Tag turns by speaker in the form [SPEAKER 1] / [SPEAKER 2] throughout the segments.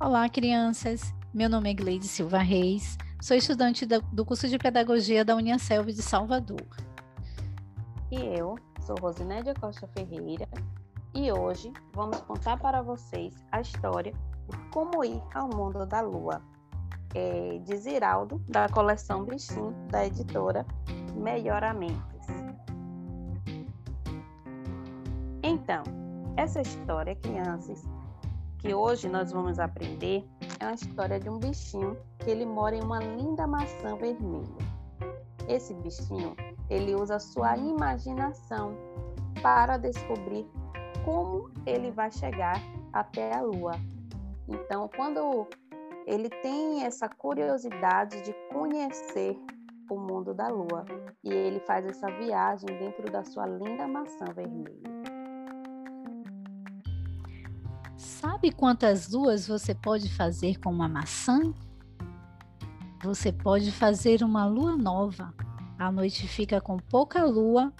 [SPEAKER 1] Olá, crianças. Meu nome é Gleide Silva Reis. Sou estudante do curso de Pedagogia da Uniaselv de Salvador.
[SPEAKER 2] E eu sou Rosinédia Costa Ferreira e hoje vamos contar para vocês a história de Como Ir ao Mundo da Lua, é, de Ziraldo, da coleção Bichinho, da editora Melhoramentos. Então, essa história, crianças, que hoje nós vamos aprender é uma história de um bichinho que ele mora em uma linda maçã vermelha. Esse bichinho, ele usa sua imaginação para descobrir como ele vai chegar até a lua. Então, quando ele tem essa curiosidade de conhecer o mundo da lua e ele faz essa viagem dentro da sua linda maçã vermelha.
[SPEAKER 1] Sabe quantas luas você pode fazer com uma maçã? Você pode fazer uma lua nova. A noite fica com pouca lua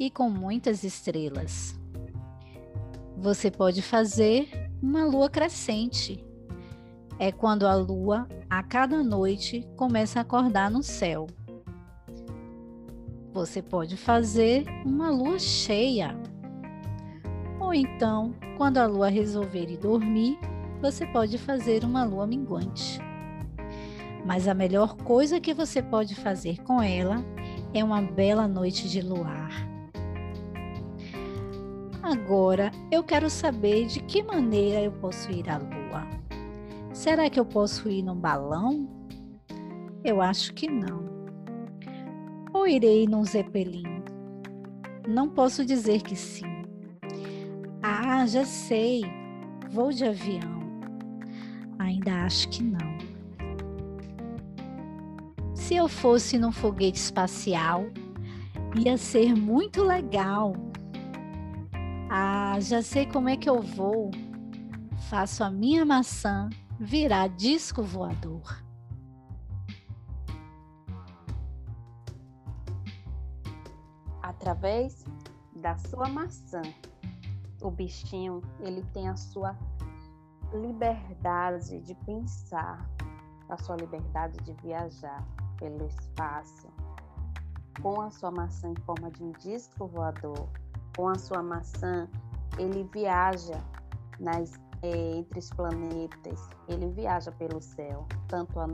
[SPEAKER 1] e com muitas estrelas. Você pode fazer uma lua crescente. É quando a lua, a cada noite, começa a acordar no céu. Você pode fazer uma lua cheia. Ou então, quando a lua resolver ir dormir, você pode fazer uma lua minguante. Mas a melhor coisa que você pode fazer com ela é uma bela noite de luar. Agora eu quero saber de que maneira eu posso ir à lua. Será que eu posso ir num balão? Eu acho que não. Ou irei num zeppelin? Não posso dizer que sim. Ah, já sei. Vou de avião. Ainda acho que não. Se eu fosse num foguete espacial, ia ser muito legal. Ah, já sei como é que eu vou. Faço a minha maçã virar disco voador.
[SPEAKER 2] Através da sua maçã, o bichinho ele tem a sua liberdade de pensar, a sua liberdade de viajar pelo espaço. Com a sua maçã em forma de um disco voador, com a sua maçã, ele viaja nas, é, entre os planetas, ele viaja pelo céu, tanto à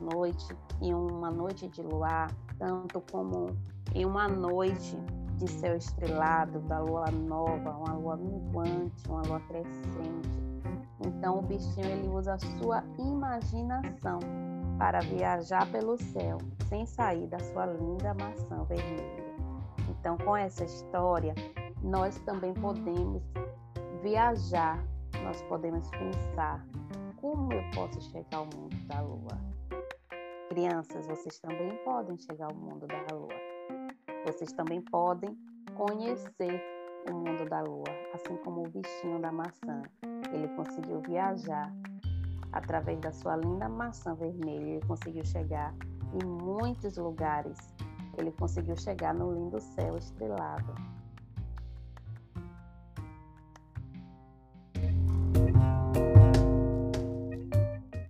[SPEAKER 2] noite, em uma noite de luar, tanto como em uma noite de céu estrelado, da lua nova, uma lua minguante, uma lua crescente. Então o bichinho ele usa a sua imaginação para viajar pelo céu, sem sair da sua linda maçã vermelha. Então com essa história, nós também podemos viajar, nós podemos pensar como eu posso chegar ao mundo da lua. Crianças, vocês também podem chegar ao mundo da lua vocês também podem conhecer o mundo da lua, assim como o bichinho da maçã. Ele conseguiu viajar através da sua linda maçã vermelha, ele conseguiu chegar em muitos lugares. Ele conseguiu chegar no lindo céu estrelado.